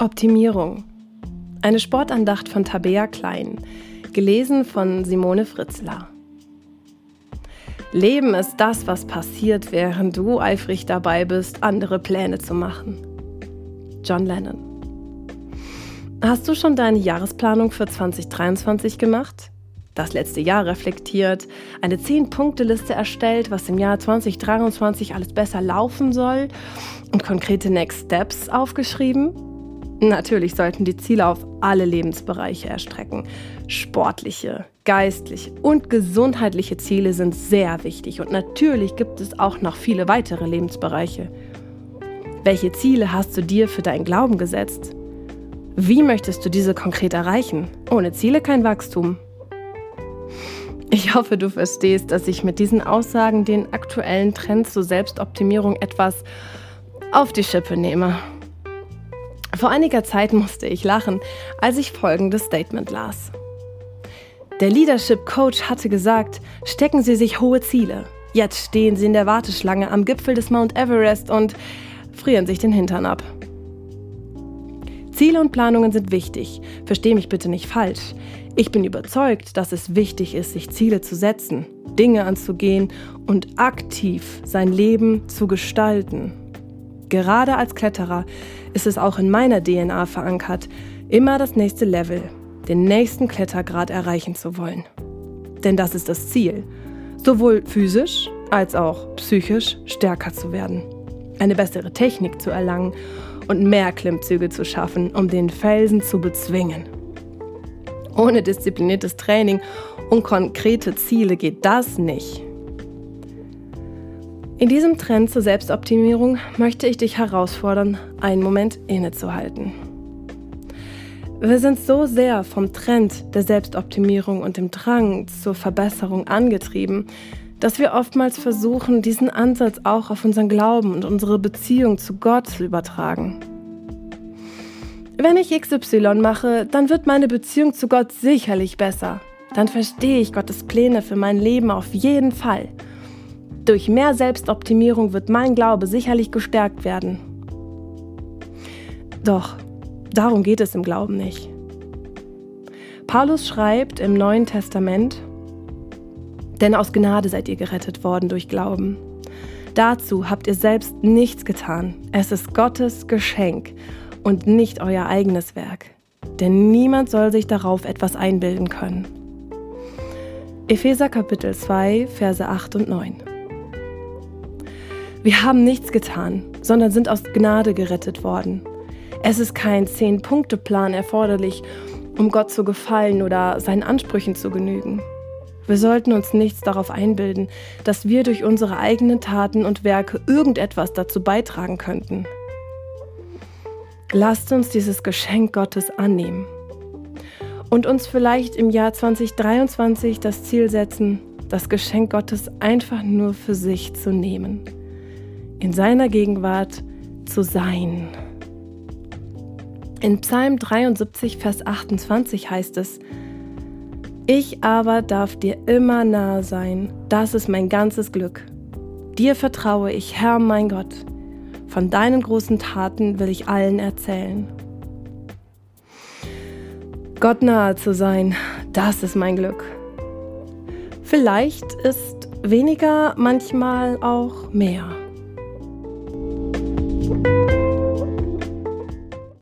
Optimierung. Eine Sportandacht von Tabea Klein, gelesen von Simone Fritzler. Leben ist das, was passiert, während du eifrig dabei bist, andere Pläne zu machen. John Lennon. Hast du schon deine Jahresplanung für 2023 gemacht? Das letzte Jahr reflektiert, eine 10-Punkte-Liste erstellt, was im Jahr 2023 alles besser laufen soll und konkrete Next Steps aufgeschrieben? Natürlich sollten die Ziele auf alle Lebensbereiche erstrecken. Sportliche, geistliche und gesundheitliche Ziele sind sehr wichtig und natürlich gibt es auch noch viele weitere Lebensbereiche. Welche Ziele hast du dir für deinen Glauben gesetzt? Wie möchtest du diese konkret erreichen? Ohne Ziele kein Wachstum. Ich hoffe, du verstehst, dass ich mit diesen Aussagen den aktuellen Trend zur Selbstoptimierung etwas auf die Schippe nehme. Vor einiger Zeit musste ich lachen, als ich folgendes Statement las. Der Leadership Coach hatte gesagt, stecken Sie sich hohe Ziele. Jetzt stehen Sie in der Warteschlange am Gipfel des Mount Everest und frieren sich den Hintern ab. Ziele und Planungen sind wichtig. Versteh mich bitte nicht falsch. Ich bin überzeugt, dass es wichtig ist, sich Ziele zu setzen, Dinge anzugehen und aktiv sein Leben zu gestalten. Gerade als Kletterer ist es auch in meiner DNA verankert, immer das nächste Level, den nächsten Klettergrad erreichen zu wollen. Denn das ist das Ziel, sowohl physisch als auch psychisch stärker zu werden, eine bessere Technik zu erlangen und mehr Klimmzüge zu schaffen, um den Felsen zu bezwingen. Ohne diszipliniertes Training und konkrete Ziele geht das nicht. In diesem Trend zur Selbstoptimierung möchte ich dich herausfordern, einen Moment innezuhalten. Wir sind so sehr vom Trend der Selbstoptimierung und dem Drang zur Verbesserung angetrieben, dass wir oftmals versuchen, diesen Ansatz auch auf unseren Glauben und unsere Beziehung zu Gott zu übertragen. Wenn ich XY mache, dann wird meine Beziehung zu Gott sicherlich besser. Dann verstehe ich Gottes Pläne für mein Leben auf jeden Fall. Durch mehr Selbstoptimierung wird mein Glaube sicherlich gestärkt werden. Doch, darum geht es im Glauben nicht. Paulus schreibt im Neuen Testament, denn aus Gnade seid ihr gerettet worden durch Glauben. Dazu habt ihr selbst nichts getan. Es ist Gottes Geschenk und nicht euer eigenes Werk. Denn niemand soll sich darauf etwas einbilden können. Epheser Kapitel 2, Verse 8 und 9. Wir haben nichts getan, sondern sind aus Gnade gerettet worden. Es ist kein Zehn-Punkte-Plan erforderlich, um Gott zu gefallen oder seinen Ansprüchen zu genügen. Wir sollten uns nichts darauf einbilden, dass wir durch unsere eigenen Taten und Werke irgendetwas dazu beitragen könnten. Lasst uns dieses Geschenk Gottes annehmen und uns vielleicht im Jahr 2023 das Ziel setzen, das Geschenk Gottes einfach nur für sich zu nehmen in seiner Gegenwart zu sein. In Psalm 73, Vers 28 heißt es, Ich aber darf dir immer nahe sein, das ist mein ganzes Glück. Dir vertraue ich, Herr mein Gott. Von deinen großen Taten will ich allen erzählen. Gott nahe zu sein, das ist mein Glück. Vielleicht ist weniger manchmal auch mehr.